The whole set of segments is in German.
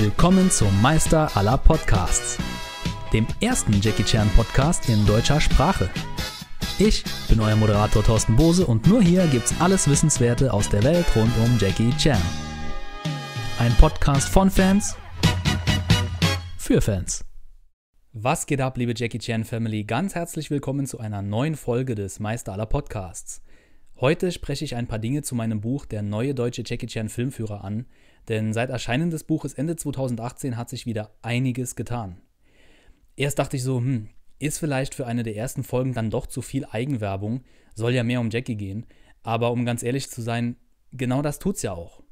Willkommen zum Meister aller Podcasts, dem ersten Jackie Chan Podcast in deutscher Sprache. Ich bin euer Moderator Thorsten Bose und nur hier gibt's alles Wissenswerte aus der Welt rund um Jackie Chan. Ein Podcast von Fans für Fans. Was geht ab, liebe Jackie Chan Family? Ganz herzlich willkommen zu einer neuen Folge des Meister aller Podcasts. Heute spreche ich ein paar Dinge zu meinem Buch Der neue deutsche Jackie Chan Filmführer an, denn seit Erscheinen des Buches Ende 2018 hat sich wieder einiges getan. Erst dachte ich so, hm, ist vielleicht für eine der ersten Folgen dann doch zu viel Eigenwerbung, soll ja mehr um Jackie gehen, aber um ganz ehrlich zu sein, genau das tut's ja auch.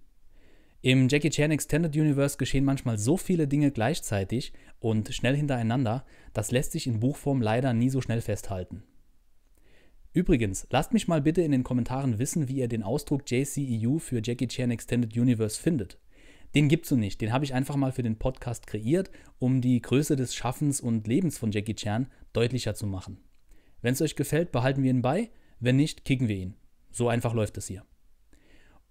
Im Jackie Chan Extended Universe geschehen manchmal so viele Dinge gleichzeitig und schnell hintereinander, das lässt sich in Buchform leider nie so schnell festhalten. Übrigens, lasst mich mal bitte in den Kommentaren wissen, wie ihr den Ausdruck JCEU für Jackie Chan Extended Universe findet. Den gibt's so nicht, den habe ich einfach mal für den Podcast kreiert, um die Größe des Schaffens und Lebens von Jackie Chan deutlicher zu machen. Wenn es euch gefällt, behalten wir ihn bei, wenn nicht, kicken wir ihn. So einfach läuft es hier.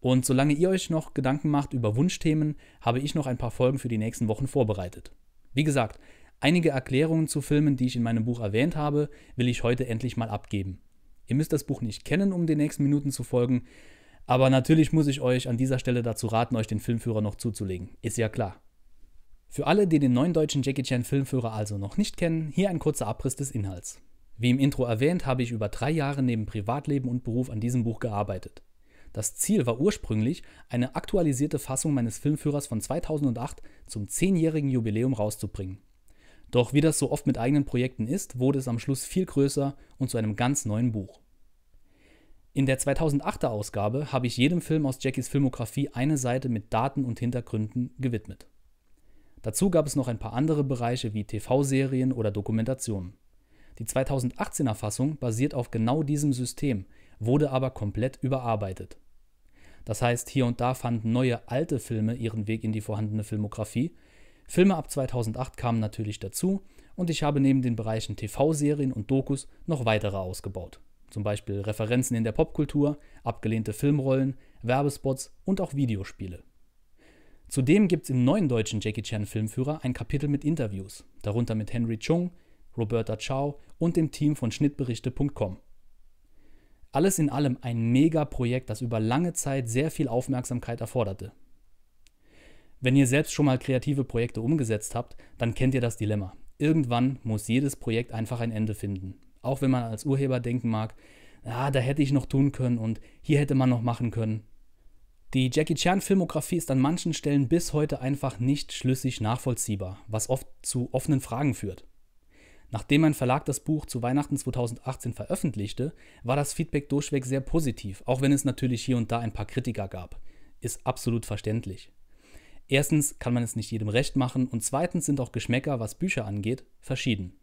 Und solange ihr euch noch Gedanken macht über Wunschthemen, habe ich noch ein paar Folgen für die nächsten Wochen vorbereitet. Wie gesagt, einige Erklärungen zu Filmen, die ich in meinem Buch erwähnt habe, will ich heute endlich mal abgeben. Ihr müsst das Buch nicht kennen, um den nächsten Minuten zu folgen. Aber natürlich muss ich euch an dieser Stelle dazu raten, euch den Filmführer noch zuzulegen. Ist ja klar. Für alle, die den neuen deutschen Jackie Chan Filmführer also noch nicht kennen, hier ein kurzer Abriss des Inhalts. Wie im Intro erwähnt, habe ich über drei Jahre neben Privatleben und Beruf an diesem Buch gearbeitet. Das Ziel war ursprünglich, eine aktualisierte Fassung meines Filmführers von 2008 zum zehnjährigen Jubiläum rauszubringen. Doch wie das so oft mit eigenen Projekten ist, wurde es am Schluss viel größer und zu einem ganz neuen Buch. In der 2008er Ausgabe habe ich jedem Film aus Jackies Filmografie eine Seite mit Daten und Hintergründen gewidmet. Dazu gab es noch ein paar andere Bereiche wie TV-Serien oder Dokumentationen. Die 2018er Fassung basiert auf genau diesem System, wurde aber komplett überarbeitet. Das heißt, hier und da fanden neue alte Filme ihren Weg in die vorhandene Filmografie Filme ab 2008 kamen natürlich dazu und ich habe neben den Bereichen TV-Serien und Dokus noch weitere ausgebaut. Zum Beispiel Referenzen in der Popkultur, abgelehnte Filmrollen, Werbespots und auch Videospiele. Zudem gibt es im neuen deutschen Jackie Chan Filmführer ein Kapitel mit Interviews, darunter mit Henry Chung, Roberta Chow und dem Team von Schnittberichte.com. Alles in allem ein Mega-Projekt, das über lange Zeit sehr viel Aufmerksamkeit erforderte. Wenn ihr selbst schon mal kreative Projekte umgesetzt habt, dann kennt ihr das Dilemma. Irgendwann muss jedes Projekt einfach ein Ende finden. Auch wenn man als Urheber denken mag, ah, da hätte ich noch tun können und hier hätte man noch machen können. Die Jackie Chan Filmografie ist an manchen Stellen bis heute einfach nicht schlüssig nachvollziehbar, was oft zu offenen Fragen führt. Nachdem mein Verlag das Buch zu Weihnachten 2018 veröffentlichte, war das Feedback durchweg sehr positiv, auch wenn es natürlich hier und da ein paar Kritiker gab. Ist absolut verständlich. Erstens kann man es nicht jedem recht machen und zweitens sind auch Geschmäcker, was Bücher angeht, verschieden.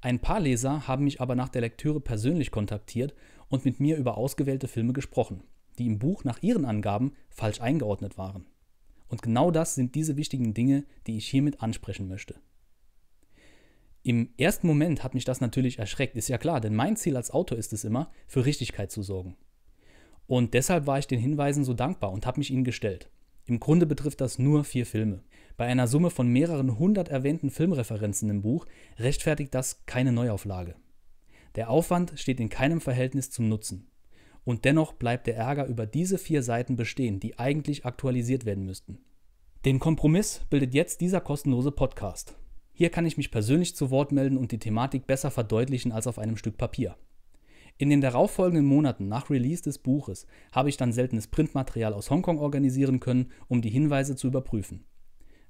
Ein paar Leser haben mich aber nach der Lektüre persönlich kontaktiert und mit mir über ausgewählte Filme gesprochen, die im Buch nach ihren Angaben falsch eingeordnet waren. Und genau das sind diese wichtigen Dinge, die ich hiermit ansprechen möchte. Im ersten Moment hat mich das natürlich erschreckt, ist ja klar, denn mein Ziel als Autor ist es immer, für Richtigkeit zu sorgen. Und deshalb war ich den Hinweisen so dankbar und habe mich ihnen gestellt. Im Grunde betrifft das nur vier Filme. Bei einer Summe von mehreren hundert erwähnten Filmreferenzen im Buch rechtfertigt das keine Neuauflage. Der Aufwand steht in keinem Verhältnis zum Nutzen. Und dennoch bleibt der Ärger über diese vier Seiten bestehen, die eigentlich aktualisiert werden müssten. Den Kompromiss bildet jetzt dieser kostenlose Podcast. Hier kann ich mich persönlich zu Wort melden und die Thematik besser verdeutlichen als auf einem Stück Papier. In den darauffolgenden Monaten nach Release des Buches habe ich dann seltenes Printmaterial aus Hongkong organisieren können, um die Hinweise zu überprüfen.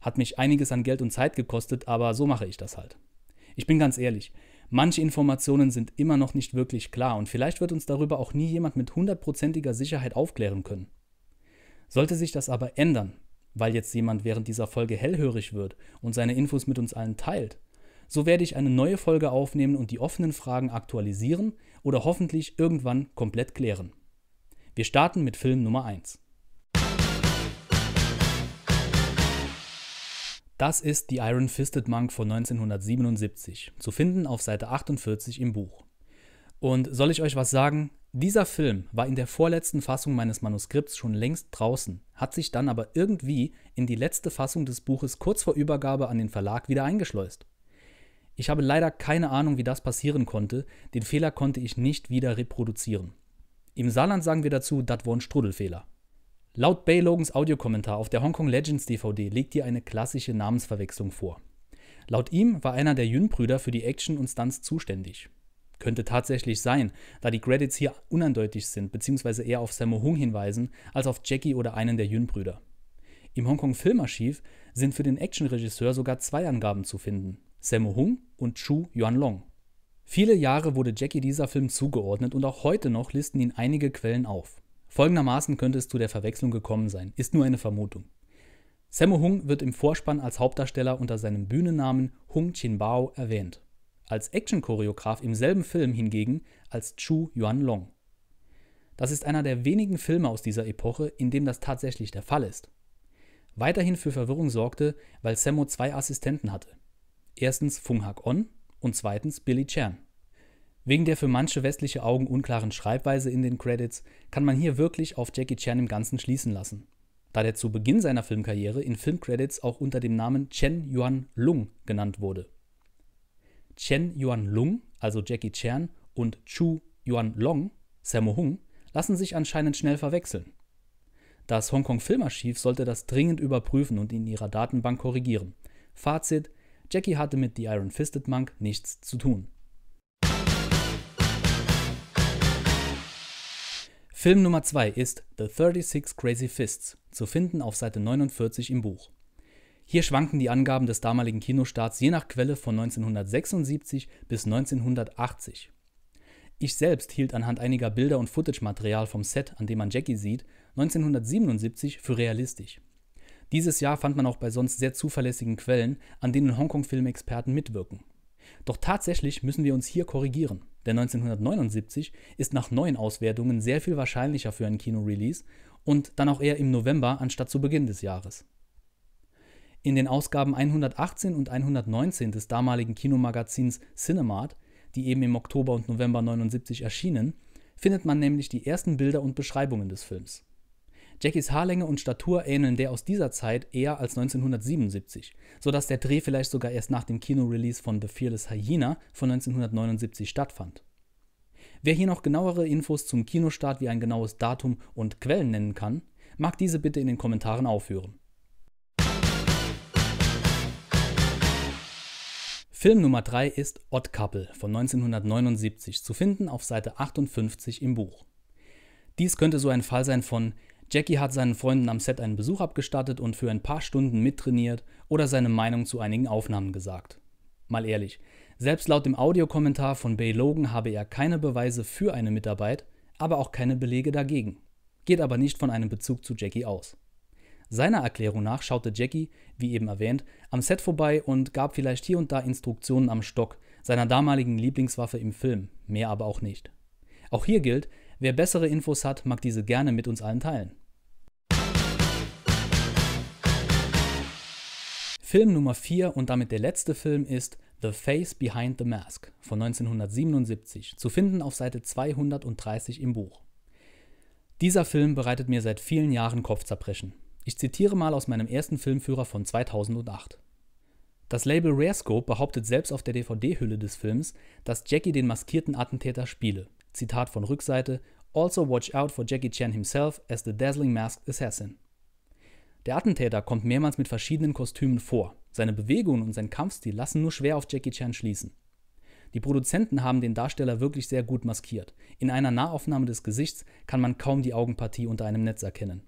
Hat mich einiges an Geld und Zeit gekostet, aber so mache ich das halt. Ich bin ganz ehrlich, manche Informationen sind immer noch nicht wirklich klar und vielleicht wird uns darüber auch nie jemand mit hundertprozentiger Sicherheit aufklären können. Sollte sich das aber ändern, weil jetzt jemand während dieser Folge hellhörig wird und seine Infos mit uns allen teilt, so werde ich eine neue Folge aufnehmen und die offenen Fragen aktualisieren oder hoffentlich irgendwann komplett klären. Wir starten mit Film Nummer 1. Das ist The Iron Fisted Monk von 1977, zu finden auf Seite 48 im Buch. Und soll ich euch was sagen? Dieser Film war in der vorletzten Fassung meines Manuskripts schon längst draußen, hat sich dann aber irgendwie in die letzte Fassung des Buches kurz vor Übergabe an den Verlag wieder eingeschleust. Ich habe leider keine Ahnung, wie das passieren konnte, den Fehler konnte ich nicht wieder reproduzieren. Im Saarland sagen wir dazu, das war ein Strudelfehler. Laut Bay Logans Audiokommentar auf der Hongkong Legends DVD liegt hier eine klassische Namensverwechslung vor. Laut ihm war einer der Yun-Brüder für die Action und Stunts zuständig. Könnte tatsächlich sein, da die Credits hier uneindeutig sind, beziehungsweise eher auf Sammo Hung hinweisen, als auf Jackie oder einen der Yun-Brüder. Im Hongkong Filmarchiv sind für den Actionregisseur sogar zwei Angaben zu finden: Sammo Hung und Chu Yuanlong. Viele Jahre wurde Jackie dieser Film zugeordnet und auch heute noch listen ihn einige Quellen auf. Folgendermaßen könnte es zu der Verwechslung gekommen sein, ist nur eine Vermutung. Sammo Hung wird im Vorspann als Hauptdarsteller unter seinem Bühnennamen Hung Chin Bao erwähnt als Action-Choreograf im selben Film hingegen als Chu Yuan-Long. Das ist einer der wenigen Filme aus dieser Epoche, in dem das tatsächlich der Fall ist. Weiterhin für Verwirrung sorgte, weil Sammo zwei Assistenten hatte. Erstens Fung Hak-on und zweitens Billy Chan. Wegen der für manche westliche Augen unklaren Schreibweise in den Credits kann man hier wirklich auf Jackie Chan im Ganzen schließen lassen, da der zu Beginn seiner Filmkarriere in Filmcredits auch unter dem Namen Chen Yuan Lung genannt wurde. Chen Yuan Lung, also Jackie Chan, und Chu Yuan Long, Sammo Hung, lassen sich anscheinend schnell verwechseln. Das Hongkong Filmarchiv sollte das dringend überprüfen und in ihrer Datenbank korrigieren. Fazit: Jackie hatte mit The Iron Fisted Monk nichts zu tun. Film Nummer 2 ist The 36 Crazy Fists, zu finden auf Seite 49 im Buch. Hier schwanken die Angaben des damaligen Kinostarts je nach Quelle von 1976 bis 1980. Ich selbst hielt anhand einiger Bilder und Footage-Material vom Set, an dem man Jackie sieht, 1977 für realistisch. Dieses Jahr fand man auch bei sonst sehr zuverlässigen Quellen, an denen Hongkong-Filmexperten mitwirken. Doch tatsächlich müssen wir uns hier korrigieren, denn 1979 ist nach neuen Auswertungen sehr viel wahrscheinlicher für ein Kino-Release und dann auch eher im November anstatt zu Beginn des Jahres. In den Ausgaben 118 und 119 des damaligen Kinomagazins Cinemat, die eben im Oktober und November 79 erschienen, findet man nämlich die ersten Bilder und Beschreibungen des Films. Jackies Haarlänge und Statur ähneln der aus dieser Zeit eher als 1977, sodass der Dreh vielleicht sogar erst nach dem Kinorelease von The Fearless Hyena von 1979 stattfand. Wer hier noch genauere Infos zum Kinostart wie ein genaues Datum und Quellen nennen kann, mag diese bitte in den Kommentaren aufführen. Film Nummer 3 ist Odd Couple von 1979, zu finden auf Seite 58 im Buch. Dies könnte so ein Fall sein von Jackie hat seinen Freunden am Set einen Besuch abgestattet und für ein paar Stunden mittrainiert oder seine Meinung zu einigen Aufnahmen gesagt. Mal ehrlich, selbst laut dem Audiokommentar von Bay Logan habe er keine Beweise für eine Mitarbeit, aber auch keine Belege dagegen. Geht aber nicht von einem Bezug zu Jackie aus. Seiner Erklärung nach schaute Jackie, wie eben erwähnt, am Set vorbei und gab vielleicht hier und da Instruktionen am Stock, seiner damaligen Lieblingswaffe im Film, mehr aber auch nicht. Auch hier gilt, wer bessere Infos hat, mag diese gerne mit uns allen teilen. Film Nummer 4 und damit der letzte Film ist The Face Behind the Mask von 1977, zu finden auf Seite 230 im Buch. Dieser Film bereitet mir seit vielen Jahren Kopfzerbrechen. Ich zitiere mal aus meinem ersten Filmführer von 2008. Das Label Rarescope behauptet selbst auf der DVD-Hülle des Films, dass Jackie den maskierten Attentäter spiele. Zitat von Rückseite: Also watch out for Jackie Chan himself as the dazzling masked assassin. Der Attentäter kommt mehrmals mit verschiedenen Kostümen vor. Seine Bewegungen und sein Kampfstil lassen nur schwer auf Jackie Chan schließen. Die Produzenten haben den Darsteller wirklich sehr gut maskiert. In einer Nahaufnahme des Gesichts kann man kaum die Augenpartie unter einem Netz erkennen.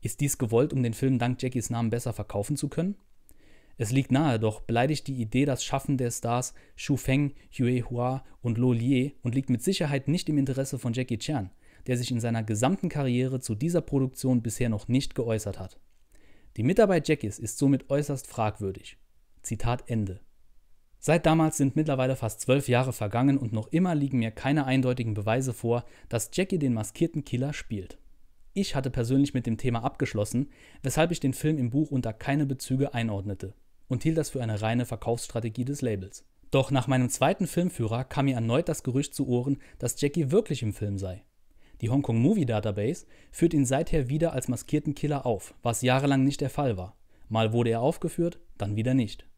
Ist dies gewollt, um den Film dank Jackies Namen besser verkaufen zu können? Es liegt nahe, doch beleidigt die Idee das Schaffen der Stars Xu Feng, Yue Hua und Lo Lie und liegt mit Sicherheit nicht im Interesse von Jackie Chan, der sich in seiner gesamten Karriere zu dieser Produktion bisher noch nicht geäußert hat. Die Mitarbeit Jackies ist somit äußerst fragwürdig. Zitat Ende. Seit damals sind mittlerweile fast zwölf Jahre vergangen und noch immer liegen mir keine eindeutigen Beweise vor, dass Jackie den maskierten Killer spielt. Ich hatte persönlich mit dem Thema abgeschlossen, weshalb ich den Film im Buch unter keine Bezüge einordnete und hielt das für eine reine Verkaufsstrategie des Labels. Doch nach meinem zweiten Filmführer kam mir erneut das Gerücht zu Ohren, dass Jackie wirklich im Film sei. Die Hongkong Movie Database führt ihn seither wieder als maskierten Killer auf, was jahrelang nicht der Fall war. Mal wurde er aufgeführt, dann wieder nicht.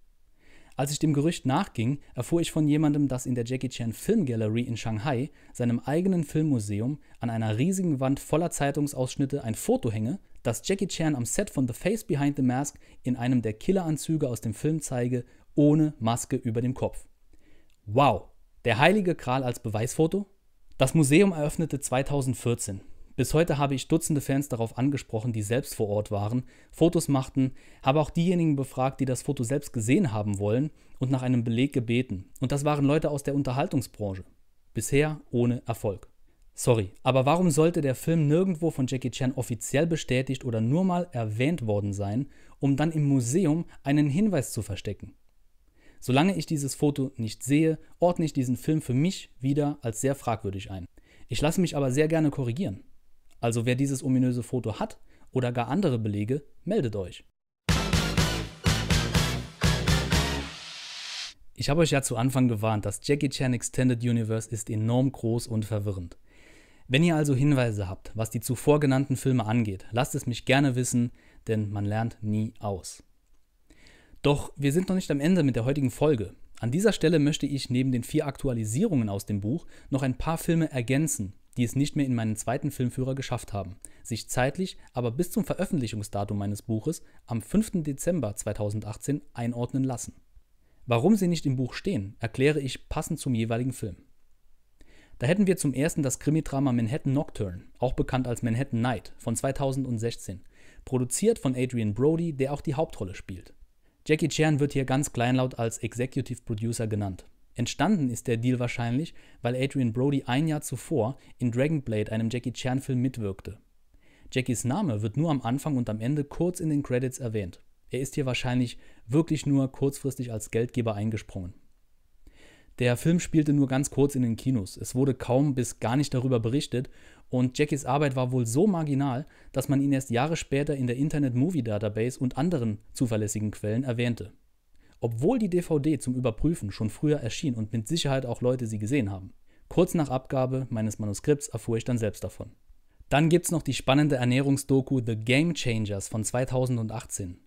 Als ich dem Gerücht nachging, erfuhr ich von jemandem, dass in der Jackie Chan Film Gallery in Shanghai, seinem eigenen Filmmuseum, an einer riesigen Wand voller Zeitungsausschnitte ein Foto hänge, das Jackie Chan am Set von The Face Behind the Mask in einem der Killeranzüge aus dem Film zeige, ohne Maske über dem Kopf. Wow, der heilige Kral als Beweisfoto? Das Museum eröffnete 2014. Bis heute habe ich Dutzende Fans darauf angesprochen, die selbst vor Ort waren, Fotos machten, habe auch diejenigen befragt, die das Foto selbst gesehen haben wollen und nach einem Beleg gebeten. Und das waren Leute aus der Unterhaltungsbranche. Bisher ohne Erfolg. Sorry, aber warum sollte der Film nirgendwo von Jackie Chan offiziell bestätigt oder nur mal erwähnt worden sein, um dann im Museum einen Hinweis zu verstecken? Solange ich dieses Foto nicht sehe, ordne ich diesen Film für mich wieder als sehr fragwürdig ein. Ich lasse mich aber sehr gerne korrigieren. Also wer dieses ominöse Foto hat oder gar andere Belege, meldet euch. Ich habe euch ja zu Anfang gewarnt, das Jackie Chan Extended Universe ist enorm groß und verwirrend. Wenn ihr also Hinweise habt, was die zuvor genannten Filme angeht, lasst es mich gerne wissen, denn man lernt nie aus. Doch wir sind noch nicht am Ende mit der heutigen Folge. An dieser Stelle möchte ich neben den vier Aktualisierungen aus dem Buch noch ein paar Filme ergänzen, die es nicht mehr in meinen zweiten Filmführer geschafft haben, sich zeitlich aber bis zum Veröffentlichungsdatum meines Buches am 5. Dezember 2018 einordnen lassen. Warum sie nicht im Buch stehen, erkläre ich passend zum jeweiligen Film. Da hätten wir zum ersten das Krimidrama Manhattan Nocturne, auch bekannt als Manhattan Night, von 2016, produziert von Adrian Brody, der auch die Hauptrolle spielt. Jackie Chan wird hier ganz kleinlaut als Executive Producer genannt. Entstanden ist der Deal wahrscheinlich, weil Adrian Brody ein Jahr zuvor in Dragon Blade, einem Jackie Chan-Film, mitwirkte. Jackies Name wird nur am Anfang und am Ende kurz in den Credits erwähnt. Er ist hier wahrscheinlich wirklich nur kurzfristig als Geldgeber eingesprungen. Der Film spielte nur ganz kurz in den Kinos. Es wurde kaum bis gar nicht darüber berichtet und Jackies Arbeit war wohl so marginal, dass man ihn erst Jahre später in der Internet Movie Database und anderen zuverlässigen Quellen erwähnte obwohl die DVD zum Überprüfen schon früher erschien und mit Sicherheit auch Leute sie gesehen haben. Kurz nach Abgabe meines Manuskripts erfuhr ich dann selbst davon. Dann gibt's noch die spannende Ernährungsdoku The Game Changers von 2018.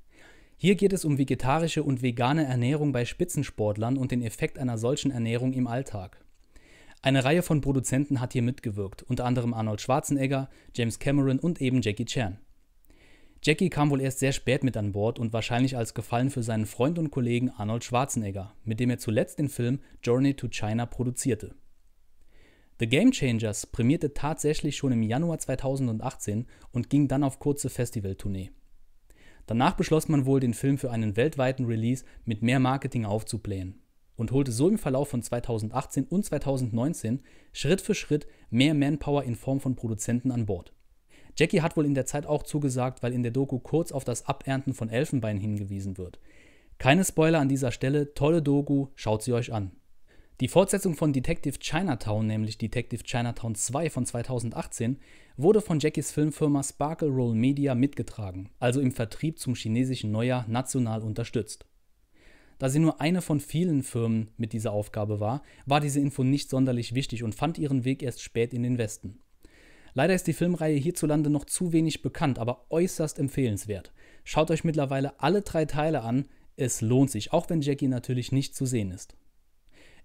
Hier geht es um vegetarische und vegane Ernährung bei Spitzensportlern und den Effekt einer solchen Ernährung im Alltag. Eine Reihe von Produzenten hat hier mitgewirkt, unter anderem Arnold Schwarzenegger, James Cameron und eben Jackie Chan. Jackie kam wohl erst sehr spät mit an Bord und wahrscheinlich als Gefallen für seinen Freund und Kollegen Arnold Schwarzenegger, mit dem er zuletzt den Film Journey to China produzierte. The Game Changers prämierte tatsächlich schon im Januar 2018 und ging dann auf kurze Festivaltournee. Danach beschloss man wohl, den Film für einen weltweiten Release mit mehr Marketing aufzublähen und holte so im Verlauf von 2018 und 2019 Schritt für Schritt mehr Manpower in Form von Produzenten an Bord. Jackie hat wohl in der Zeit auch zugesagt, weil in der Doku kurz auf das Abernten von Elfenbein hingewiesen wird. Keine Spoiler an dieser Stelle, tolle Doku, schaut sie euch an. Die Fortsetzung von Detective Chinatown, nämlich Detective Chinatown 2 von 2018, wurde von Jackies Filmfirma Sparkle Roll Media mitgetragen, also im Vertrieb zum chinesischen Neujahr national unterstützt. Da sie nur eine von vielen Firmen mit dieser Aufgabe war, war diese Info nicht sonderlich wichtig und fand ihren Weg erst spät in den Westen. Leider ist die Filmreihe hierzulande noch zu wenig bekannt, aber äußerst empfehlenswert. Schaut euch mittlerweile alle drei Teile an, es lohnt sich, auch wenn Jackie natürlich nicht zu sehen ist.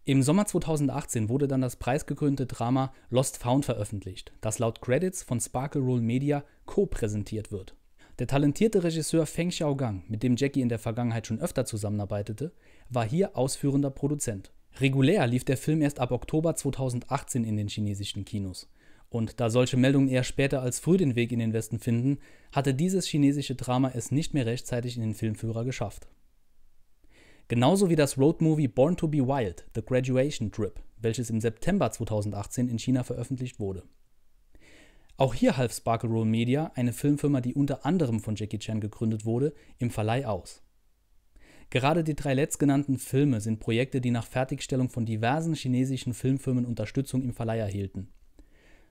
Im Sommer 2018 wurde dann das preisgekrönte Drama Lost Found veröffentlicht, das laut Credits von Sparkle Roll Media co-präsentiert wird. Der talentierte Regisseur Feng Xiaogang, mit dem Jackie in der Vergangenheit schon öfter zusammenarbeitete, war hier ausführender Produzent. Regulär lief der Film erst ab Oktober 2018 in den chinesischen Kinos. Und da solche Meldungen eher später als früh den Weg in den Westen finden, hatte dieses chinesische Drama es nicht mehr rechtzeitig in den Filmführer geschafft. Genauso wie das Roadmovie Born to be Wild, The Graduation Trip, welches im September 2018 in China veröffentlicht wurde. Auch hier half Sparkle Roll Media, eine Filmfirma, die unter anderem von Jackie Chan gegründet wurde, im Verleih aus. Gerade die drei letztgenannten Filme sind Projekte, die nach Fertigstellung von diversen chinesischen Filmfirmen Unterstützung im Verleih erhielten.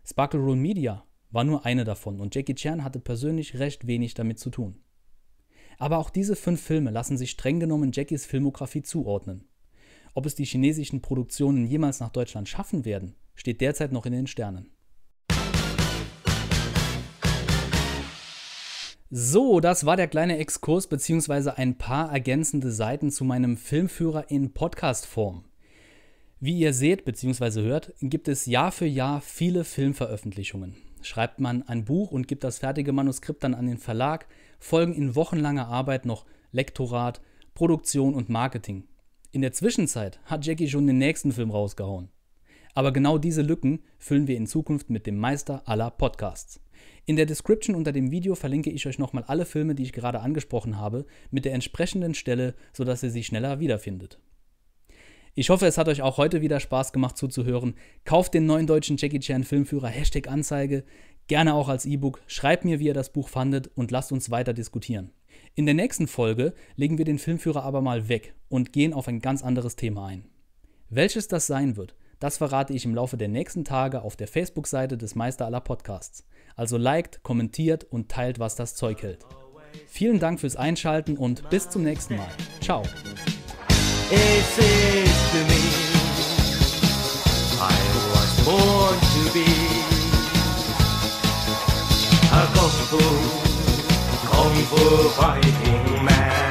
Sparkle Roll Media war nur eine davon und Jackie Chan hatte persönlich recht wenig damit zu tun. Aber auch diese fünf Filme lassen sich streng genommen Jackies Filmografie zuordnen. Ob es die chinesischen Produktionen jemals nach Deutschland schaffen werden, steht derzeit noch in den Sternen. So, das war der kleine Exkurs bzw. ein paar ergänzende Seiten zu meinem Filmführer in Podcast-Form. Wie ihr seht bzw. hört, gibt es Jahr für Jahr viele Filmveröffentlichungen. Schreibt man ein Buch und gibt das fertige Manuskript dann an den Verlag, folgen in wochenlanger Arbeit noch Lektorat, Produktion und Marketing. In der Zwischenzeit hat Jackie schon den nächsten Film rausgehauen. Aber genau diese Lücken füllen wir in Zukunft mit dem Meister aller Podcasts. In der Description unter dem Video verlinke ich euch nochmal alle Filme, die ich gerade angesprochen habe, mit der entsprechenden Stelle, sodass ihr sie schneller wiederfindet. Ich hoffe, es hat euch auch heute wieder Spaß gemacht zuzuhören. Kauft den neuen deutschen Jackie Chan Filmführer Hashtag Anzeige, gerne auch als E-Book. Schreibt mir, wie ihr das Buch fandet und lasst uns weiter diskutieren. In der nächsten Folge legen wir den Filmführer aber mal weg und gehen auf ein ganz anderes Thema ein. Welches das sein wird, das verrate ich im Laufe der nächsten Tage auf der Facebook-Seite des Meister aller Podcasts. Also liked, kommentiert und teilt, was das Zeug hält. Vielen Dank fürs Einschalten und bis zum nächsten Mal. Ciao. a kung fu, kung fu fighting man.